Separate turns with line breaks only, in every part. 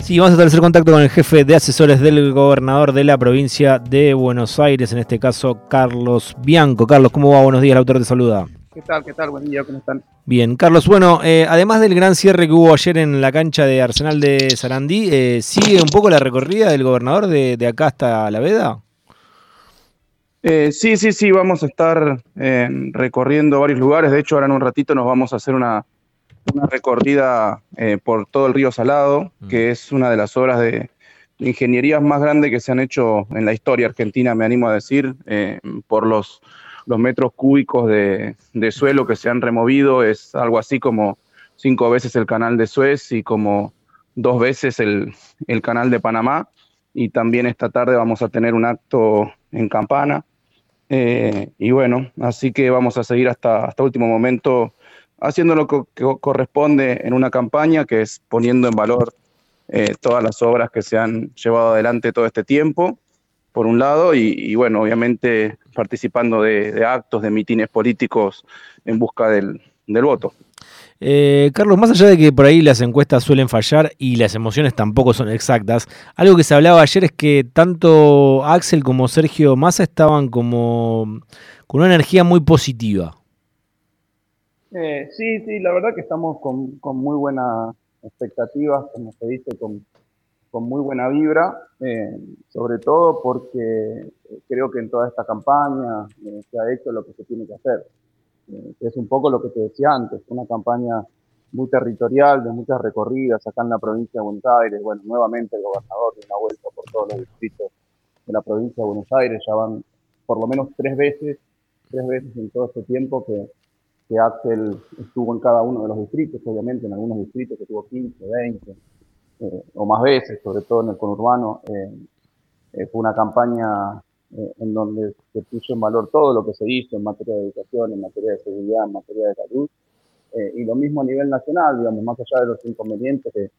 Sí, vamos a establecer contacto con el jefe de asesores del gobernador de la provincia de Buenos Aires, en este caso Carlos Bianco. Carlos, ¿cómo va? Buenos días, el autor te saluda.
¿Qué tal? ¿Qué tal? Buen día, ¿cómo están?
Bien, Carlos, bueno, eh, además del gran cierre que hubo ayer en la cancha de Arsenal de Sarandí, eh, ¿sigue un poco la recorrida del gobernador de, de acá hasta La Veda?
Eh, sí, sí, sí, vamos a estar recorriendo varios lugares. De hecho, ahora en un ratito nos vamos a hacer una, una recorrida eh, por todo el río Salado,
Mm.
que es una de las obras de ingenierías más grandes que se han hecho en la historia argentina, me animo a decir, eh, por los, los metros cúbicos de, de suelo que se han removido. Es algo así como cinco veces el canal de Suez y como dos veces el, el canal de Panamá. Y también esta tarde vamos a tener un acto en Campana. Eh, y bueno, así que vamos a seguir hasta, hasta último momento haciendo lo que, corresponde en una campaña, que es poniendo en valor eh, todas las obras que se han llevado adelante todo este tiempo, por un lado, y, bueno, obviamente participando de, de, actos, de mitines políticos en busca del, del voto.
Eh, Carlos, más allá de que por ahí las encuestas suelen fallar y las emociones tampoco son exactas, algo que se hablaba ayer es que tanto Axel como Sergio Massa estaban como con una energía muy positiva.
Eh, sí, sí, la verdad que estamos con, con muy buenas expectativas, como se dice, con, con muy buena vibra, eh, sobre todo porque creo que en toda esta campaña eh, se ha hecho lo que se tiene que hacer. Eh, es un poco lo que te decía antes, una campaña muy territorial, de muchas recorridas acá en la provincia de Buenos Aires. Bueno, nuevamente el gobernador dio una vuelta por todos los distritos de la provincia de Buenos Aires, ya van por lo menos tres veces, tres veces en todo este tiempo que, que Axel estuvo en cada uno de los distritos, obviamente en algunos distritos que tuvo 15, 20 eh, o más veces, sobre todo en el conurbano. Eh, eh, fue una campaña eh, en donde se puso en valor todo lo que se hizo en materia de educación, en materia de seguridad, en materia de salud, eh, y lo mismo a nivel nacional, digamos, más allá de los inconvenientes que,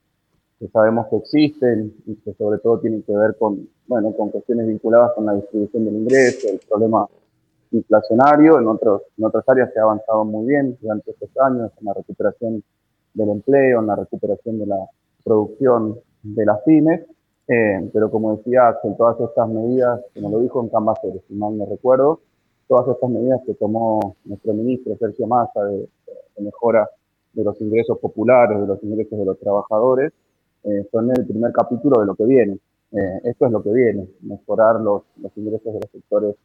que, sabemos que existen y que sobre todo tienen que ver con, bueno, con cuestiones vinculadas con la distribución del ingreso, el problema inflacionario, en, otros, en otras áreas se ha avanzado muy bien durante estos años, en la recuperación del empleo, en la recuperación de la producción de las pymes, eh, pero como decía, todas estas medidas, como lo dijo en Cambaceres, si mal no recuerdo, todas estas medidas que tomó nuestro ministro Sergio Massa de, de mejora de los ingresos populares, de los ingresos de los trabajadores, eh, son el primer capítulo de lo que viene. Eh, esto es lo que viene, mejorar los, los ingresos de los sectores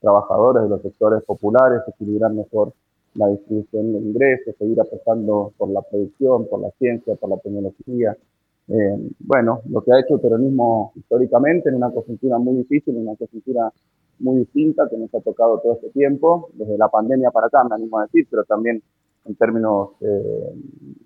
trabajadores, de los sectores populares, equilibrar mejor la distribución de ingresos, seguir apostando por la producción, por la ciencia, por la tecnología, eh, bueno, lo que ha hecho el peronismo históricamente en una coyuntura muy difícil, en una coyuntura muy distinta que nos ha tocado todo este tiempo, desde la pandemia para acá, me animo a decir, pero también en términos eh,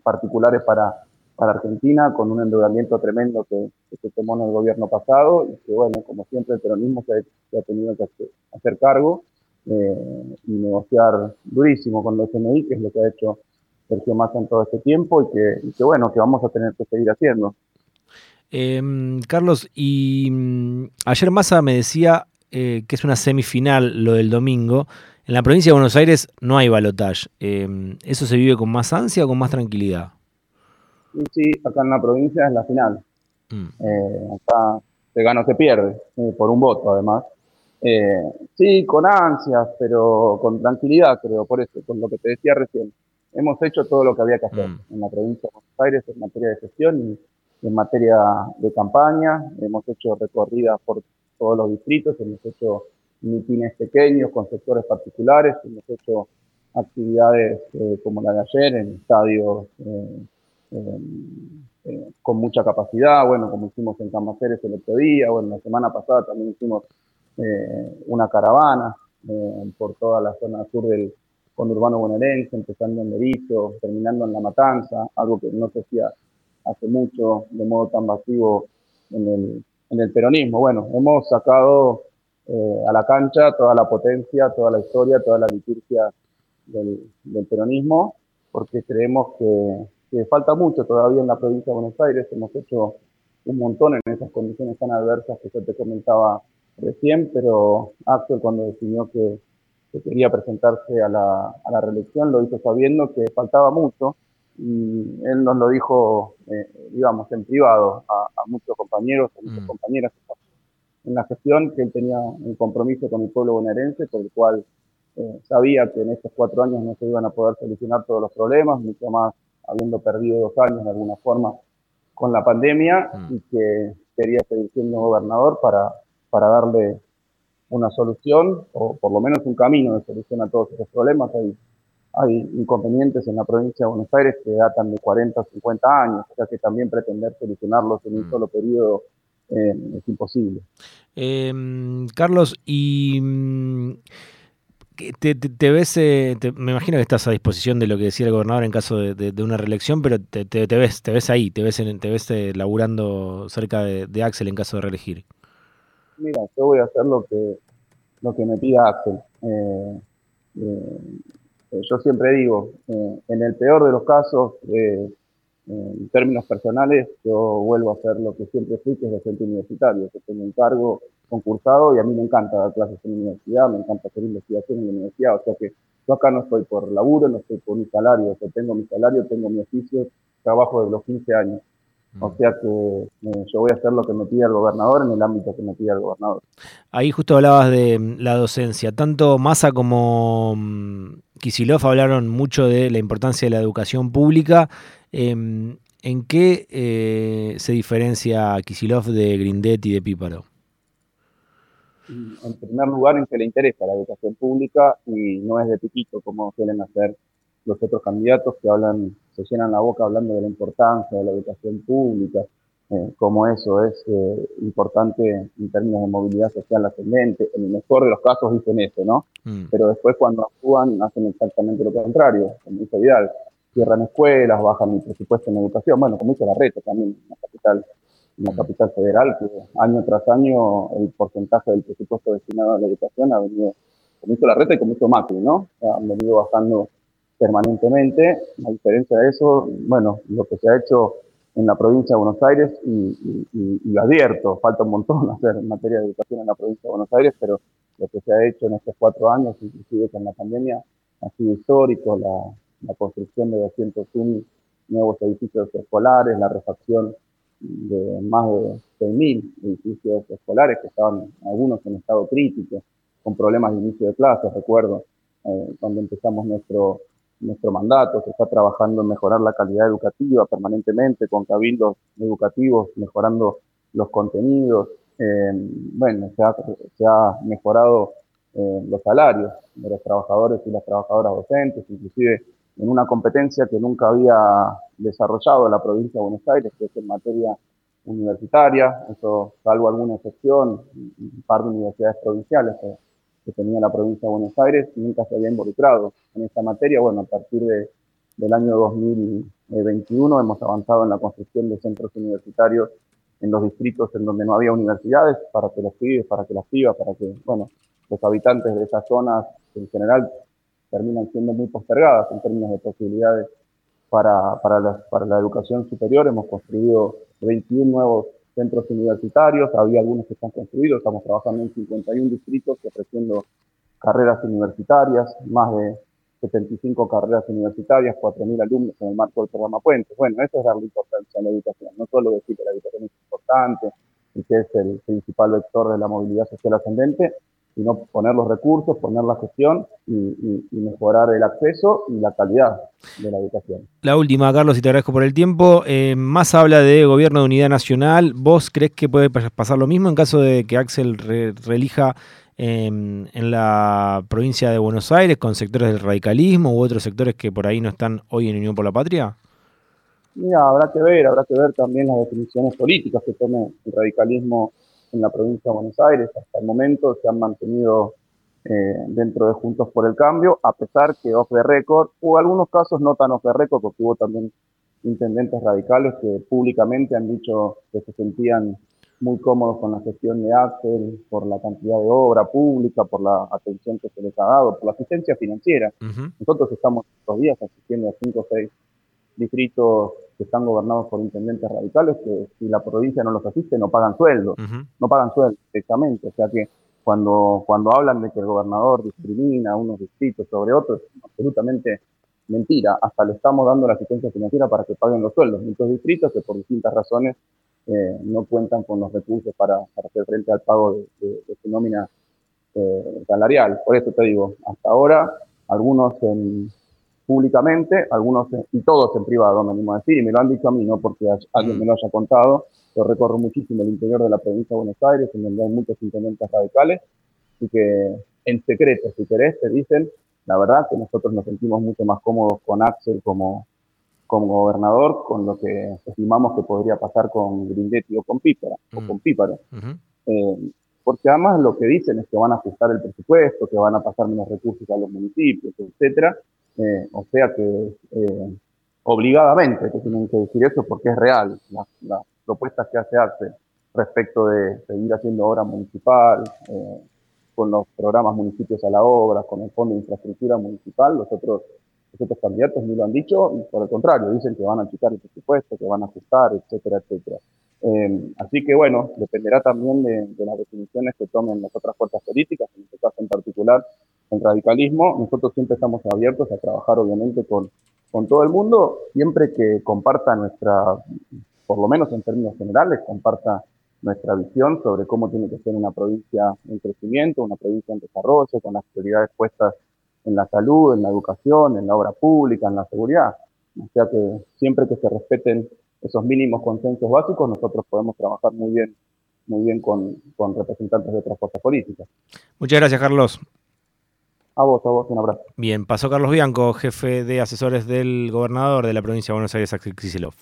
particulares para, para Argentina, con un endeudamiento tremendo que, se tomó en el gobierno pasado y que, bueno, como siempre el peronismo se ha, tenido que hacer, cargo eh, y negociar durísimo con los FMI, que es lo que ha hecho Sergio Massa en todo este tiempo y que, bueno, que vamos a tener que seguir haciendo.
Eh, Carlos, y mm, ayer Massa me decía eh, que es una semifinal lo del domingo. En la provincia de Buenos Aires no hay balotage. Eh, ¿Eso se vive con más ansia o con más tranquilidad?
Sí, acá en la provincia es la final. Mm. acá se gana o se pierde, eh, por un voto además. Eh, sí, con ansias, pero con tranquilidad, creo, por eso, con lo que te decía recién hemos hecho todo lo que había que hacer mm. en la provincia de Buenos Aires en materia de gestión y en materia de campaña. Hemos hecho recorridas por todos los distritos, hemos hecho mitines pequeños con sectores particulares, hemos hecho actividades eh, como la de ayer en estadios eh, eh, con mucha capacidad, bueno, como hicimos en Camaceres el otro día, bueno, la semana pasada también hicimos eh, una caravana eh, por toda la zona sur del, conurbano bonaerense, empezando en Berizo, terminando en La Matanza, algo que no se hacía hace mucho de modo tan masivo en el, peronismo. Bueno, hemos sacado eh, a la cancha toda la potencia, toda la historia, toda la liturgia del peronismo, porque creemos que, que, falta mucho todavía en la provincia de Buenos Aires. Hemos hecho un montón en esas condiciones tan adversas que yo te comentaba recién, pero Axel cuando definió que que quería presentarse a la, a la, reelección, lo hizo sabiendo que faltaba mucho y él nos lo dijo, eh, digamos, en privado a, muchos compañeros, a muchas mm. compañeras en la gestión, que él tenía un compromiso con el pueblo bonaerense, por el cual eh, sabía que en estos cuatro años no se iban a poder solucionar todos los problemas, mucho más habiendo perdido dos años de alguna forma con la pandemia mm. y que quería seguir siendo gobernador para, para darle una solución o por lo menos un camino de solución a todos esos problemas. Hay, hay inconvenientes en la provincia de Buenos Aires que datan de 40 o 50 años, o sea que también pretender solucionarlos en un mm. solo periodo eh, es imposible.
Em, Carlos, y te, te, ves, eh, me imagino que estás a disposición de lo que decía el gobernador en caso de, una reelección, pero te, ves, te ves ahí, te ves, te ves eh, laburando cerca de, Axel en caso de reelegir.
Mira, yo voy a hacer lo que, lo que me pida Axel. yo siempre digo, en el peor de los casos, en términos personales, yo vuelvo a hacer lo que siempre fui, que es docente universitario, que tengo un cargo concursado y a mí me encanta dar clases en la universidad, me encanta hacer investigación en la universidad, o sea que yo acá no estoy por laburo, no estoy por mi salario, o sea, tengo mi salario, tengo mi oficio, trabajo desde los 15 años. O mm. sea que eh, yo voy a hacer lo que me pide el gobernador en el ámbito que me pide el gobernador.
Ahí justo hablabas de mm, la docencia. Tanto Massa como mm, Kisilov hablaron mucho de la importancia de la educación pública. Em, ¿En qué eh, se diferencia Kisilov de Grindet y de Píparo?
En primer lugar, en que le interesa la educación pública y no es de piquito como suelen hacer los otros candidatos que hablan, se llenan la boca hablando de la importancia de la educación pública, eh, como eso es eh, importante en términos de movilidad social ascendente. En el mejor de los casos dicen eso, ¿no? Mm. Pero después cuando actúan hacen exactamente lo contrario, como dice Vidal. Cierran escuelas, bajan el presupuesto en educación, bueno, como hizo la red también en la capital, en la mm. capital federal, que año tras año el porcentaje del presupuesto destinado a la educación ha venido, como hizo la red y como hizo Macri, ¿no? Han venido bajando permanentemente. A diferencia de eso, bueno, lo que se ha hecho en la provincia de Buenos Aires, y, y, advierto, falta un montón hacer en materia de educación en la provincia de Buenos Aires, pero lo que se ha hecho en estos cuatro años, inclusive con la pandemia, ha sido histórico, la, la construcción de 201 nuevos edificios escolares, la refacción de más de 6.000 edificios escolares que estaban algunos en estado crítico, con problemas de inicio de clases, recuerdo, eh, cuando empezamos nuestro nuestro mandato, se está trabajando en mejorar la calidad educativa permanentemente con cabildos educativos, mejorando los contenidos. Eh, bueno, se ha, mejorado eh, los salarios de los trabajadores y las trabajadoras docentes, inclusive en una competencia que nunca había desarrollado la provincia de Buenos Aires, que es en materia universitaria, eso salvo alguna excepción, un par de universidades provinciales que tenía la provincia de Buenos Aires nunca se había involucrado en esta materia. Bueno, a partir de, del año 2021 hemos avanzado en la construcción de centros universitarios en los distritos en donde no había universidades para que los pibes, para que las pibas, para que, bueno, los habitantes de esas zonas en general terminan siendo muy postergadas en términos de posibilidades para, para, la, para la educación superior. Hemos construido 21 nuevos centros universitarios, había algunos que están construidos, estamos trabajando en 51 distritos ofreciendo carreras universitarias, más de 75 carreras universitarias, 4.000 alumnos en el marco del programa Puentes. Bueno, eso es darle importancia a la educación, no solo decir que la educación es importante y que es el principal vector de la movilidad social ascendente, sino poner los recursos, poner la gestión y, mejorar el acceso y la calidad de la educación.
La última, Carlos, y te agradezco por el tiempo. Eh, más habla de gobierno de unidad nacional. ¿Vos crees que puede pasar lo mismo en caso de que Axel relija em, en la provincia de Buenos Aires con sectores del radicalismo u otros sectores que por ahí no están hoy en Unión por la Patria?
Mira, habrá que ver, habrá que ver también las definiciones políticas que tome el radicalismo en la provincia de Buenos Aires. Hasta el momento se han mantenido eh, dentro de Juntos por el Cambio, a pesar que off the record, o algunos casos no tan off the record, porque hubo también intendentes radicales que públicamente han dicho que se sentían muy cómodos con la gestión de Axel, por la cantidad de obra pública, por la atención que se les ha dado, por la asistencia financiera. Nosotros estamos estos días asistiendo a cinco o seis distritos que están gobernados por intendentes radicales que si la provincia no los asiste no pagan sueldo, no pagan sueldo directamente. O sea que cuando, cuando hablan de que el gobernador discrimina a unos distritos sobre otros, absolutamente mentira, hasta le estamos dando la asistencia financiera para que paguen los sueldos. Muchos distritos que por distintas razones eh, no cuentan con los recursos para, hacer frente al pago de, su nómina eh, salarial. Por eso te digo, hasta ahora, algunos públicamente, algunos y todos en privado, me animo a decir, y me lo han dicho a mí, no porque alguien me lo haya contado. Yo recorro muchísimo el interior de la provincia de Buenos Aires, en donde hay muchos intendentes radicales, y que en secreto, si querés, te dicen, la verdad que nosotros nos sentimos mucho más cómodos con Axel como, como gobernador, con lo que estimamos que podría pasar con Grindetti o con Pípara, o mm. con Píparo. Eh, porque además lo que dicen es que van a ajustar el presupuesto, que van a pasar menos recursos a los municipios, etcétera. Eh, o sea que eh, obligadamente que tienen que decir eso porque es real. Las, propuestas que hace Axel respecto de seguir haciendo obra municipal, con los programas municipios a la obra, con el Fondo de Infraestructura Municipal, los otros, otros candidatos ni lo han dicho, por el contrario, dicen que van a quitar el presupuesto, que van a ajustar, etcétera, etcétera. Eh, así que bueno, dependerá también de, las definiciones que tomen las otras fuerzas políticas, en este caso en particular el radicalismo. Nosotros siempre estamos abiertos a trabajar obviamente con, con todo el mundo, siempre que comparta nuestra, por lo menos en términos generales, comparta nuestra visión sobre cómo tiene que ser una provincia en crecimiento, una provincia en desarrollo, con las prioridades puestas en la salud, en la educación, en la obra pública, en la seguridad. O sea que siempre que se respeten esos mínimos consensos básicos, nosotros podemos trabajar muy bien, muy bien con, con representantes de otras fuerzas políticas.
Muchas gracias, Carlos.
A vos, a vos, un abrazo.
Bien, pasó Carlos Bianco, jefe de asesores del gobernador de la provincia de Buenos Aires, Axel Kicillof.